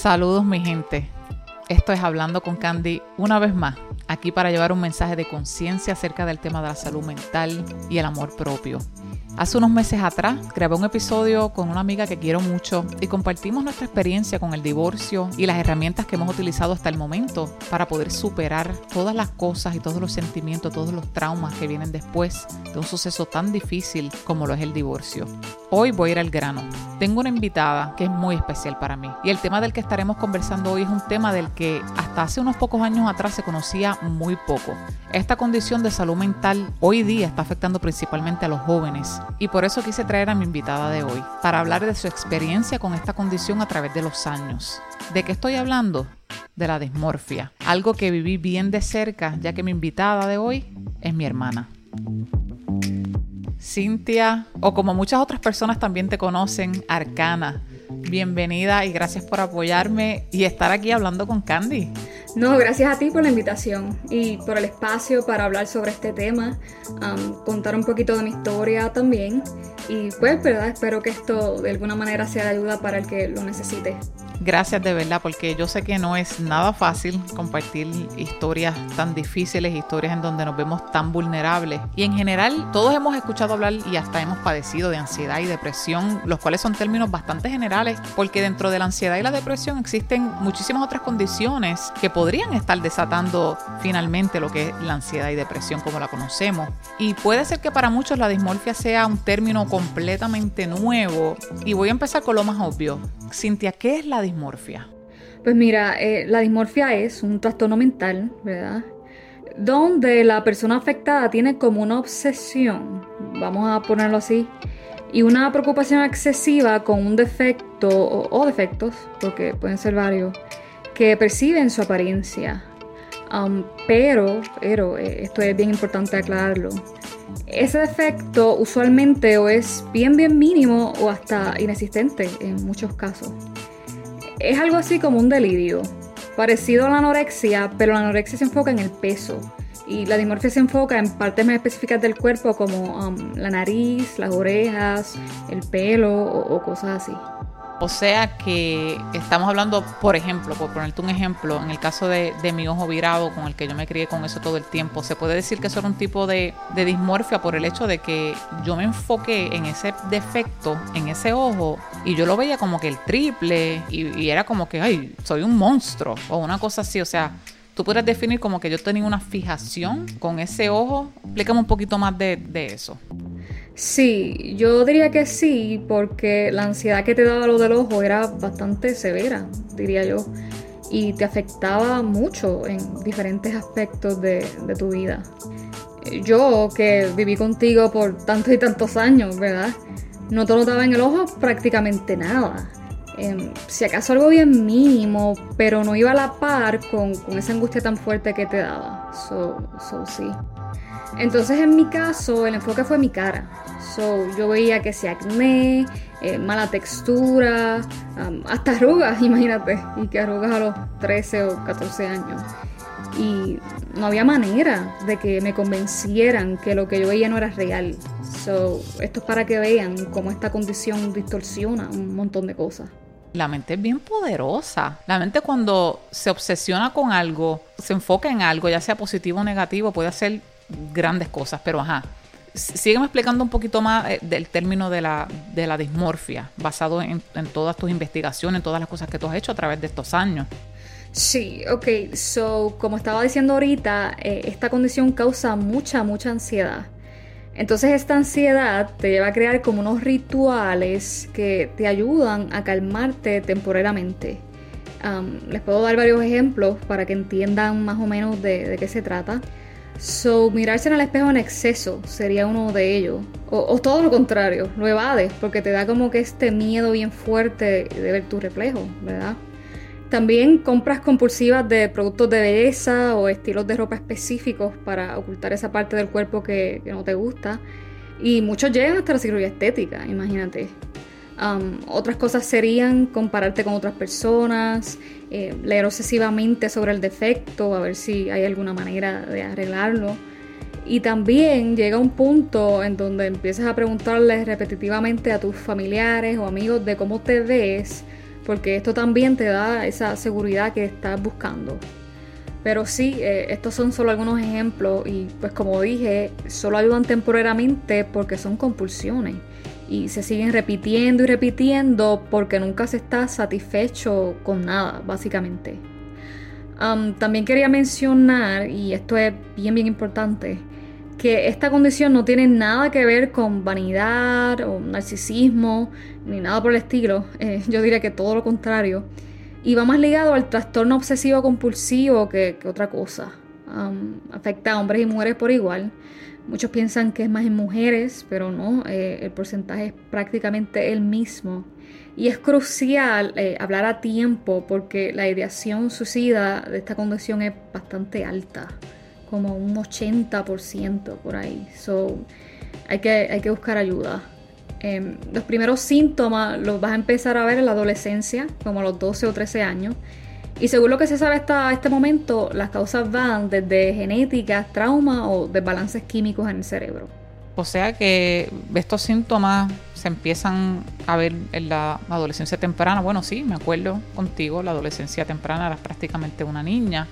Saludos mi gente. Esto es Hablando con Candy una vez más, aquí para llevar un mensaje de conciencia acerca del tema de la salud mental y el amor propio. Hace unos meses atrás grabé un episodio con una amiga que quiero mucho y compartimos nuestra experiencia con el divorcio y las herramientas que hemos utilizado hasta el momento para poder superar todas las cosas y todos los sentimientos, todos los traumas que vienen después de un suceso tan difícil como lo es el divorcio. Hoy voy a ir al grano. Tengo una invitada que es muy especial para mí y el tema del que estaremos conversando hoy es un tema del que hasta hace unos pocos años atrás se conocía muy poco. Esta condición de salud mental hoy día está afectando principalmente a los jóvenes y por eso quise traer a mi invitada de hoy, para hablar de su experiencia con esta condición a través de los años. ¿De qué estoy hablando? De la dismorfia, algo que viví bien de cerca, ya que mi invitada de hoy es mi hermana. Cintia, o como muchas otras personas también te conocen, Arcana. Bienvenida y gracias por apoyarme y estar aquí hablando con Candy. No, gracias a ti por la invitación y por el espacio para hablar sobre este tema, contar un poquito de mi historia también y pues, ¿verdad? Espero que esto de alguna manera sea de ayuda para el que lo necesite. Gracias de verdad, porque yo sé que no es nada fácil compartir historias tan difíciles, historias en donde nos vemos tan vulnerables. Y en general, todos hemos escuchado hablar y hasta hemos padecido de ansiedad y depresión, los cuales son términos bastante generales, porque dentro de la ansiedad y la depresión existen muchísimas otras condiciones que podrían estar desatando finalmente lo que es la ansiedad y depresión como la conocemos. Y puede ser que para muchos la dismorfia sea un término completamente nuevo. Y voy a empezar con lo más obvio. Cintia, ¿qué es la dismorfia? Pues mira, eh, la dismorfia es un trastorno mental, ¿verdad? Donde la persona afectada tiene como una obsesión, vamos a ponerlo así, y una preocupación excesiva con un defecto o, defectos, porque pueden ser varios, que perciben su apariencia. Um, pero, pero, eh, esto es bien importante aclararlo. Ese defecto usualmente o es bien bien mínimo o hasta inexistente en muchos casos. Es algo así como un delirio, parecido a la anorexia, pero la anorexia se enfoca en el peso y la dimorfia se enfoca en partes más específicas del cuerpo como um, la nariz, las orejas, el pelo o cosas así. O sea que estamos hablando, por ejemplo, por ponerte un ejemplo, en el caso de, mi ojo virado, con el que yo me crié con eso todo el tiempo, se puede decir que eso era un tipo de, dismorfia por el hecho de que yo me enfoqué en ese defecto, en ese ojo, y yo lo veía como que el triple, y, era como que, ay, soy un monstruo, o una cosa así, o sea, tú puedes definir como que yo tenía una fijación con ese ojo. Explícame un poquito más de, de eso. Sí, yo diría que sí, porque la ansiedad que te daba lo del ojo era bastante severa, diría yo, y te afectaba mucho en diferentes aspectos de, tu vida. Yo, que viví contigo por tantos y tantos años, ¿verdad? No te notaba en el ojo prácticamente nada. Em, si acaso algo bien mínimo, pero no iba a la par con, esa angustia tan fuerte que te daba. So, so sí. Entonces en mi caso el enfoque fue mi cara. So, yo veía que se acné, eh, mala textura, hasta arrugas, imagínate, y que arrugas a los 13 o 14 años. Y no había manera de que me convencieran que lo que yo veía no era real. So, esto es para que vean cómo esta condición distorsiona un montón de cosas. La mente es bien poderosa. La mente cuando se obsesiona con algo, se enfoca en algo, ya sea positivo o negativo, puede hacer grandes cosas, pero ajá. Sígueme explicando un poquito más eh, del término de la, de la dismorfia, basado en, todas tus investigaciones, en todas las cosas que tú has hecho a través de estos años. Sí, ok, so como estaba diciendo ahorita, eh, esta condición causa mucha, mucha ansiedad. Entonces esta ansiedad te lleva a crear como unos rituales que te ayudan a calmarte temporalmente. les puedo dar varios ejemplos para que entiendan más o menos de, qué se trata. So, mirarse en el espejo en exceso sería uno de ellos. O, o, todo lo contrario, lo evades porque te da como que este miedo bien fuerte de ver tu reflejo, ¿verdad? También compras compulsivas de productos de belleza o estilos de ropa específicos para ocultar esa parte del cuerpo que, no te gusta. Y muchos llegan hasta la cirugía estética, imagínate. Otras cosas serían compararte con otras personas, eh, leer obsesivamente sobre el defecto, a ver si hay alguna manera de arreglarlo. Y también llega un punto en donde empiezas a preguntarles repetitivamente a tus familiares o amigos de cómo te ves porque esto también te da esa seguridad que estás buscando. Pero sí, eh, estos son solo algunos ejemplos y pues como dije, solo ayudan temporariamente porque son compulsiones y se siguen repitiendo y repitiendo porque nunca se está satisfecho con nada, básicamente. también quería mencionar, y esto es bien, bien importante, que esta condición no tiene nada que ver con vanidad o narcisismo, ni nada por el estilo. Eh, yo diría que todo lo contrario. Y va más ligado al trastorno obsesivo compulsivo que, otra cosa. afecta a hombres y mujeres por igual. Muchos piensan que es más en mujeres, pero no, eh, el porcentaje es prácticamente el mismo. Y es crucial eh, hablar a tiempo porque la ideación suicida de esta condición es bastante alta como un 80% por ahí. So, hay que, hay que buscar ayuda. Em, los primeros síntomas los vas a empezar a ver en la adolescencia, como a los 12 o 13 años. Y según lo que se sabe hasta este momento, las causas van desde genética, trauma o desbalances químicos en el cerebro. O sea que estos síntomas se empiezan a ver en la adolescencia temprana. Bueno, sí, me acuerdo contigo, la adolescencia temprana era prácticamente una niña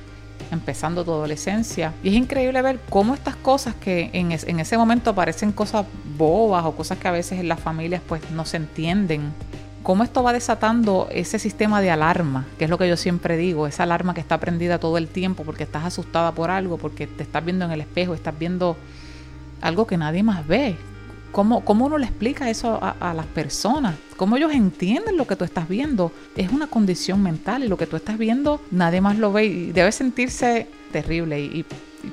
empezando tu adolescencia. Y es increíble ver cómo estas cosas que en, ese momento parecen cosas bobas o cosas que a veces en las familias pues no se entienden, cómo esto va desatando ese sistema de alarma, que es lo que yo siempre digo, esa alarma que está prendida todo el tiempo porque estás asustada por algo, porque te estás viendo en el espejo, estás viendo algo que nadie más ve, ¿Cómo, ¿Cómo, uno le explica eso a, las personas? ¿Cómo ellos entienden lo que tú estás viendo? Es una condición mental y lo que tú estás viendo nadie más lo ve y debe sentirse terrible y,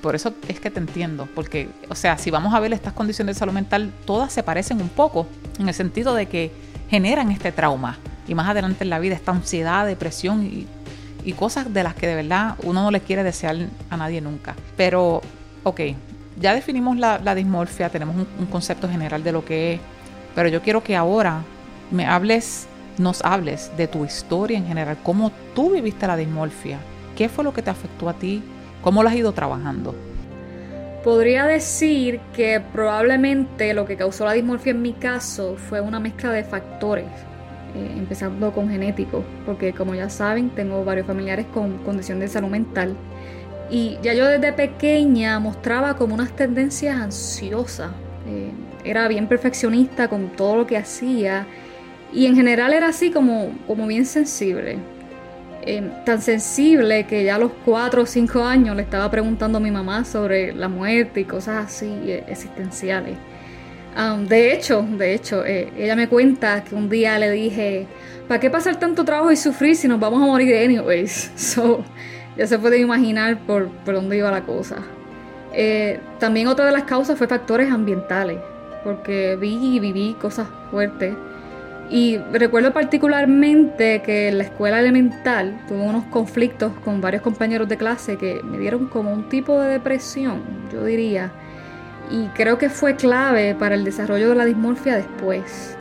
por eso es que te entiendo, porque, o sea, si vamos a ver estas condiciones de salud mental, todas se parecen un poco en el sentido de que generan este trauma y más adelante en la vida esta ansiedad, depresión y, y cosas de las que de verdad uno no le quiere desear a nadie nunca. Pero, ok, ya definimos la, dismorfia, tenemos un, concepto general de lo que es, pero yo quiero que ahora me hables, nos hables de tu historia en general, cómo tú viviste la dismorfia, qué fue lo que te afectó a ti, cómo lo has ido trabajando. Podría decir que probablemente lo que causó la dismorfia en mi caso fue una mezcla de factores, eh, empezando con genético, porque como ya saben, tengo varios familiares con condición de salud mental y ya yo desde pequeña mostraba como unas tendencias ansiosas. Eh, era bien perfeccionista con todo lo que hacía. Y en general era así como, como bien sensible. Eh, tan sensible que ya a los 4 o 5 años le estaba preguntando a mi mamá sobre la muerte y cosas así eh, existenciales. De hecho, de hecho, ella me cuenta que un día le dije, ¿para qué pasar tanto trabajo y sufrir si nos vamos a morir anyways? So, ya se puede imaginar por, dónde iba la cosa. Eh, también otra de las causas fue factores ambientales, porque vi y viví cosas fuertes. Y recuerdo particularmente que en la escuela elemental tuve unos conflictos con varios compañeros de clase que me dieron como un tipo de depresión, yo diría. Y creo que fue clave para el desarrollo de la dismorfia después.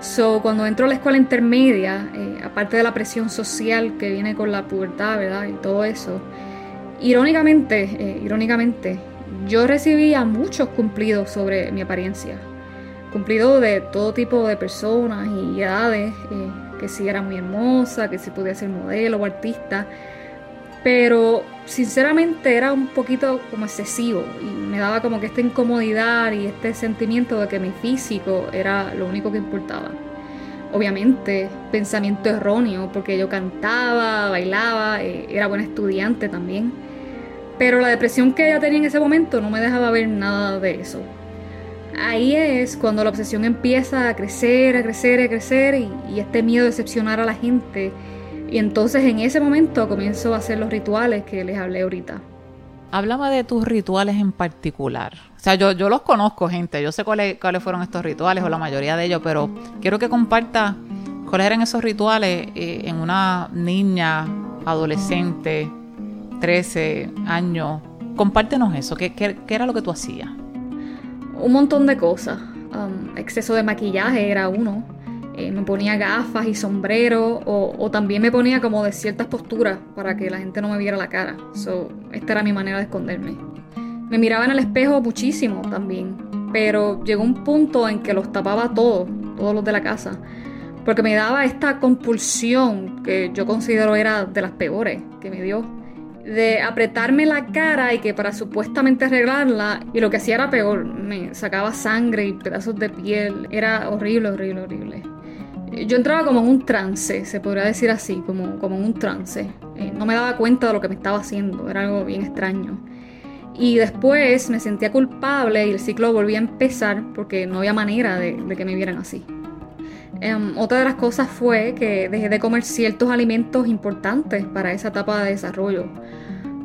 So, cuando entro a la escuela intermedia, eh, aparte de la presión social que viene con la pubertad, ¿verdad? Y todo eso, irónicamente, eh, irónicamente, yo recibía muchos cumplidos sobre mi apariencia. Cumplidos de todo tipo de personas y edades, eh, que si era muy hermosa, que si podía ser modelo o artista. Pero sinceramente era un poquito como excesivo y me daba como que esta incomodidad y este sentimiento de que mi físico era lo único que importaba. Obviamente, pensamiento erróneo, porque yo cantaba, bailaba, eh, era buena estudiante también. Pero la depresión que ella tenía en ese momento no me dejaba ver nada de eso. Ahí es cuando la obsesión empieza a crecer, a crecer, a crecer y, este miedo de decepcionar a la gente. Y entonces en ese momento comienzo a hacer los rituales que les hablé ahorita. Háblame de tus rituales en particular. O sea, yo, yo los conozco, gente. Yo sé cuáles, cuáles fueron estos rituales o la mayoría de ellos, pero quiero que comparta cuáles eran esos rituales eh, en una niña, adolescente, 13 años. Compártenos eso. ¿Qué, qué, qué era lo que tú hacías? Un montón de cosas. Um, exceso de maquillaje era uno. Eh, me ponía gafas y sombrero o, o, también me ponía como de ciertas posturas para que la gente no me viera la cara. So, esta era mi manera de esconderme. Me miraba en el espejo muchísimo también, pero llegó un punto en que los tapaba todos, todos los de la casa, porque me daba esta compulsión que yo considero era de las peores que me dio de apretarme la cara y que para supuestamente arreglarla, y lo que hacía era peor, me sacaba sangre y pedazos de piel, era horrible, horrible, horrible. Yo entraba como en un trance, se podría decir así, como, como en un trance. Eh, no me daba cuenta de lo que me estaba haciendo, era algo bien extraño. Y después me sentía culpable y el ciclo volvía a empezar porque no había manera de, de que me vieran así. Um, otra de las cosas fue que dejé de comer ciertos alimentos importantes para esa etapa de desarrollo.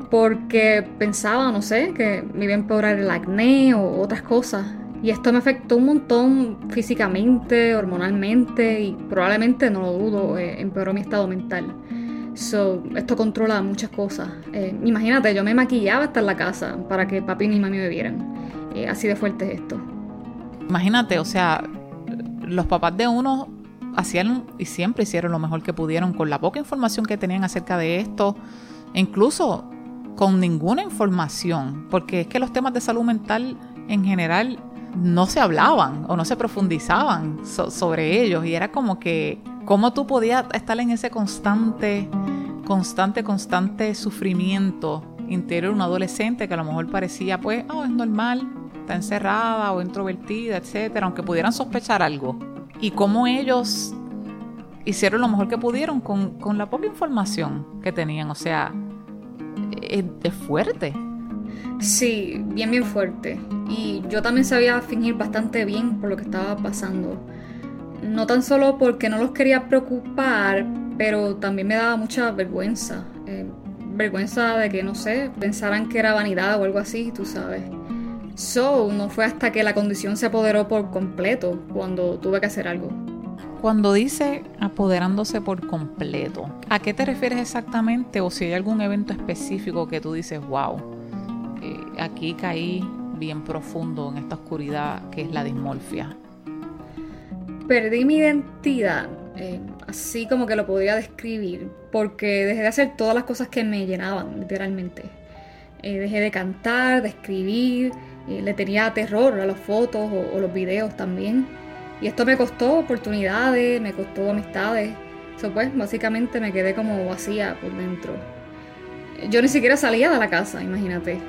Porque pensaba, no sé, que me iba a empeorar el acné o otras cosas. Y esto me afectó un montón físicamente, hormonalmente y probablemente, no lo dudo, eh, empeoró mi estado mental. So, esto controla muchas cosas. Eh, imagínate, yo me maquillaba hasta en la casa para que papi y mami me vieran. Eh, así de fuerte es esto. Imagínate, o sea, los papás de uno hacían y siempre hicieron lo mejor que pudieron con la poca información que tenían acerca de esto, incluso con ninguna información, porque es que los temas de salud mental en general no se hablaban o no se profundizaban sobre ellos y era como que cómo tú podías estar en ese constante, constante, constante sufrimiento interior de un adolescente que a lo mejor parecía pues, oh, es normal, encerrada o introvertida, etcétera, aunque pudieran sospechar algo. Y cómo ellos hicieron lo mejor que pudieron con, con la poca información que tenían. O sea, es, es fuerte. Sí, bien, bien fuerte. Y yo también sabía fingir bastante bien por lo que estaba pasando. No tan solo porque no los quería preocupar, pero también me daba mucha vergüenza. Eh, vergüenza de que, no sé, pensaran que era vanidad o algo así, tú sabes. So, no fue hasta que la condición se apoderó por completo cuando tuve que hacer algo. Cuando dice apoderándose por completo, ¿a qué te refieres exactamente? O si hay algún evento específico que tú dices, wow, eh, aquí caí bien profundo en esta oscuridad que es la dismorfia. Perdí mi identidad, eh, así como que lo podía describir, porque dejé de hacer todas las cosas que me llenaban, literalmente. Eh, dejé de cantar, de escribir, le tenía terror a las fotos o, los videos también. Y esto me costó oportunidades, me costó amistades. Eso pues, básicamente me quedé como vacía por dentro. Yo ni siquiera salía de la casa, imagínate.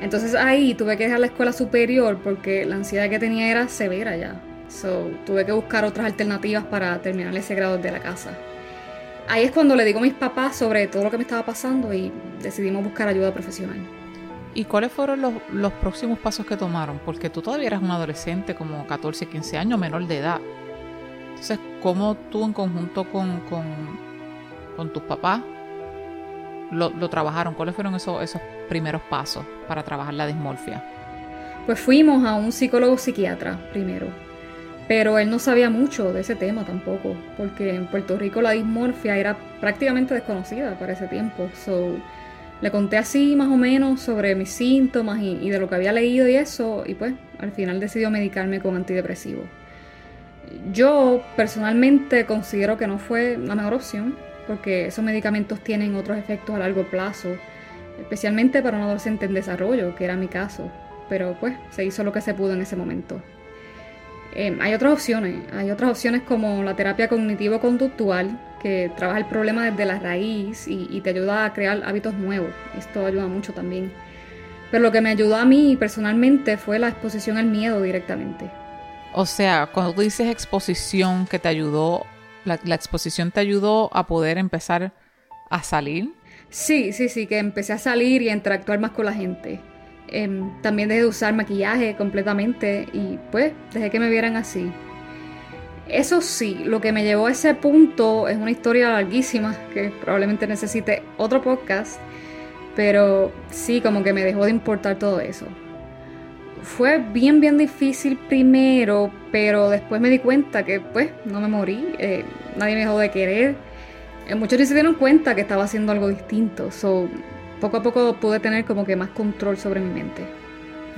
Entonces ahí tuve que dejar la escuela superior porque la ansiedad que tenía era severa ya. So, tuve que buscar otras alternativas para terminar ese grado de la casa. Ahí es cuando le digo a mis papás sobre todo lo que me estaba pasando y decidimos buscar ayuda profesional. ¿Y cuáles fueron los, los, próximos pasos que tomaron? Porque tú todavía eras un adolescente, como 14, 15 años, menor de edad. Entonces, ¿cómo tú en conjunto con, con, con tus papás lo, lo, trabajaron? ¿Cuáles fueron esos, esos primeros pasos para trabajar la dismorfia? Pues fuimos a un psicólogo psiquiatra primero, pero él no sabía mucho de ese tema tampoco, porque en Puerto Rico la dismorfia era prácticamente desconocida para ese tiempo. So, le conté así más o menos sobre mis síntomas y, de lo que había leído y eso, y pues al final decidió medicarme con antidepresivo. Yo personalmente considero que no fue la mejor opción, porque esos medicamentos tienen otros efectos a largo plazo, especialmente para un adolescente en desarrollo, que era mi caso, pero pues se hizo lo que se pudo en ese momento. Eh, hay otras opciones, hay otras opciones como la terapia cognitivo-conductual, que trabaja el problema desde la raíz y, te ayuda a crear hábitos nuevos. Esto ayuda mucho también. Pero lo que me ayudó a mí personalmente fue la exposición al miedo directamente. O sea, cuando tú dices exposición que te ayudó, la, la exposición te ayudó a poder empezar a salir. Sí, sí, sí, que empecé a salir y a interactuar más con la gente. Em, también dejé de usar maquillaje completamente y pues dejé que me vieran así. Eso sí, lo que me llevó a ese punto es una historia larguísima que probablemente necesite otro podcast, pero sí, como que me dejó de importar todo eso. Fue bien, bien difícil primero, pero después me di cuenta que pues no me morí, eh, nadie me dejó de querer. Eh, muchos ni se dieron cuenta que estaba haciendo algo distinto, so, poco a poco pude tener como que más control sobre mi mente.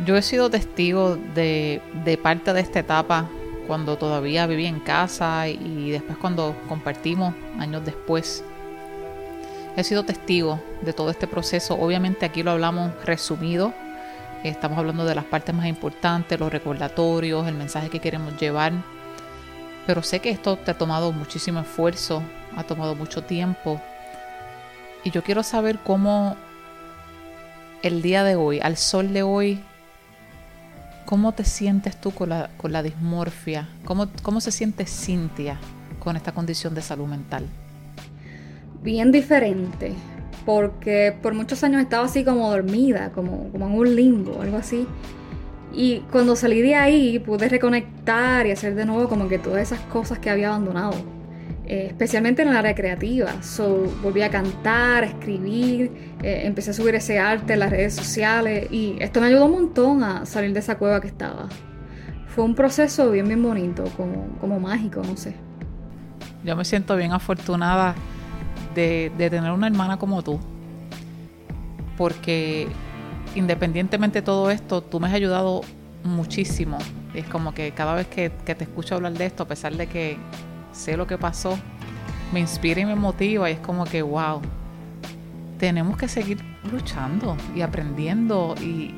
Yo he sido testigo de, de parte de esta etapa cuando todavía vivía en casa y después cuando compartimos años después. He sido testigo de todo este proceso. Obviamente aquí lo hablamos resumido. Estamos hablando de las partes más importantes, los recordatorios, el mensaje que queremos llevar. Pero sé que esto te ha tomado muchísimo esfuerzo, ha tomado mucho tiempo. Y yo quiero saber cómo el día de hoy, al sol de hoy, ¿Cómo te sientes tú con la, con la dismorfia? ¿Cómo, ¿Cómo se siente Cintia con esta condición de salud mental? Bien diferente, porque por muchos años estaba así como dormida, como, como en un limbo, algo así. Y cuando salí de ahí pude reconectar y hacer de nuevo como que todas esas cosas que había abandonado. Eh, especialmente en el área creativa. So, volví a cantar, a escribir, eh, empecé a subir ese arte en las redes sociales y esto me ayudó un montón a salir de esa cueva que estaba. Fue un proceso bien, bien bonito, como, como mágico, no sé. Yo me siento bien afortunada de, de tener una hermana como tú, porque independientemente de todo esto, tú me has ayudado muchísimo. Es como que cada vez que, que te escucho hablar de esto, a pesar de que sé lo que pasó, me inspira y me motiva y es como que, wow, tenemos que seguir luchando y aprendiendo y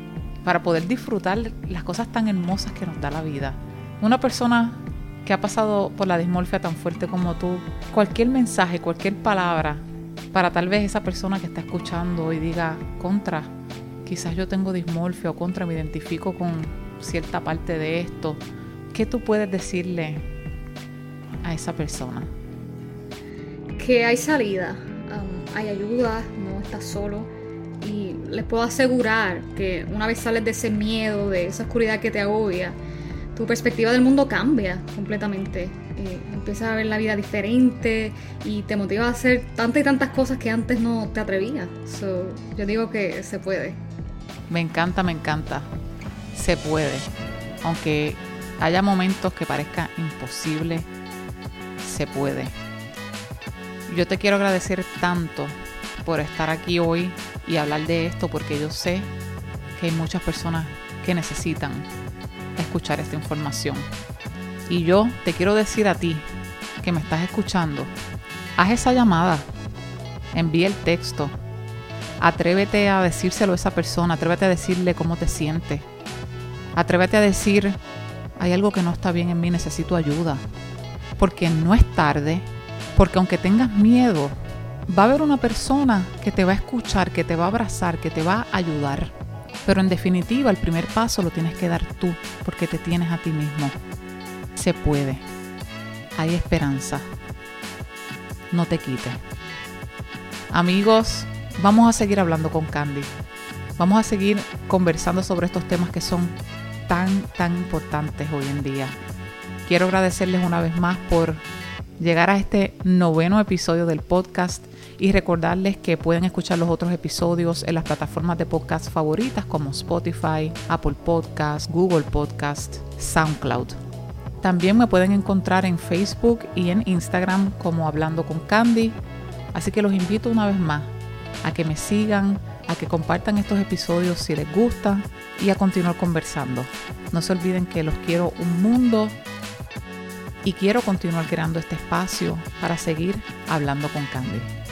para poder disfrutar las cosas tan hermosas que nos da la vida. Una persona que ha pasado por la dismorfia tan fuerte como tú, cualquier mensaje, cualquier palabra, para tal vez esa persona que está escuchando y diga, contra, quizás yo tengo dismorfia o contra, me identifico con cierta parte de esto, ¿qué tú puedes decirle esa persona? Que hay salida, um, hay ayuda, no estás solo. Y les puedo asegurar que una vez sales de ese miedo, de esa oscuridad que te agobia, tu perspectiva del mundo cambia completamente. Eh, empiezas a ver la vida diferente y te motiva a hacer tantas y tantas cosas que antes no te atrevías. yo digo que se puede. Me encanta, me encanta. Se puede. Aunque haya momentos que parezca imposible, se puede. Yo te quiero agradecer tanto por estar aquí hoy y hablar de esto porque yo sé que hay muchas personas que necesitan escuchar esta información. Y yo te quiero decir a ti que me estás escuchando, haz esa llamada, envía el texto, atrévete a decírselo a esa persona, atrévete a decirle cómo te sientes, atrévete a decir, hay algo que no está bien en mí, necesito ayuda, porque no es tarde, porque aunque tengas miedo, va a haber una persona que te va a escuchar, que te va a abrazar, que te va a ayudar. Pero en definitiva, el primer paso lo tienes que dar tú, porque te tienes a ti mismo. Se puede. Hay esperanza. No te quites. Amigos, vamos a seguir hablando con Candy. Vamos a seguir conversando sobre estos temas que son tan, tan importantes hoy en día. Quiero agradecerles una vez más por llegar a este noveno episodio del podcast y recordarles que pueden escuchar los otros episodios en las plataformas de podcast favoritas como Spotify, Apple Podcast, Google Podcast, SoundCloud. También me pueden encontrar en Facebook y en Instagram como Hablando con Candy. Así que los invito una vez más a que me sigan, a que compartan estos episodios si les gusta y a continuar conversando. No se olviden que los quiero un mundo y quiero continuar creando este espacio para seguir hablando con Candy.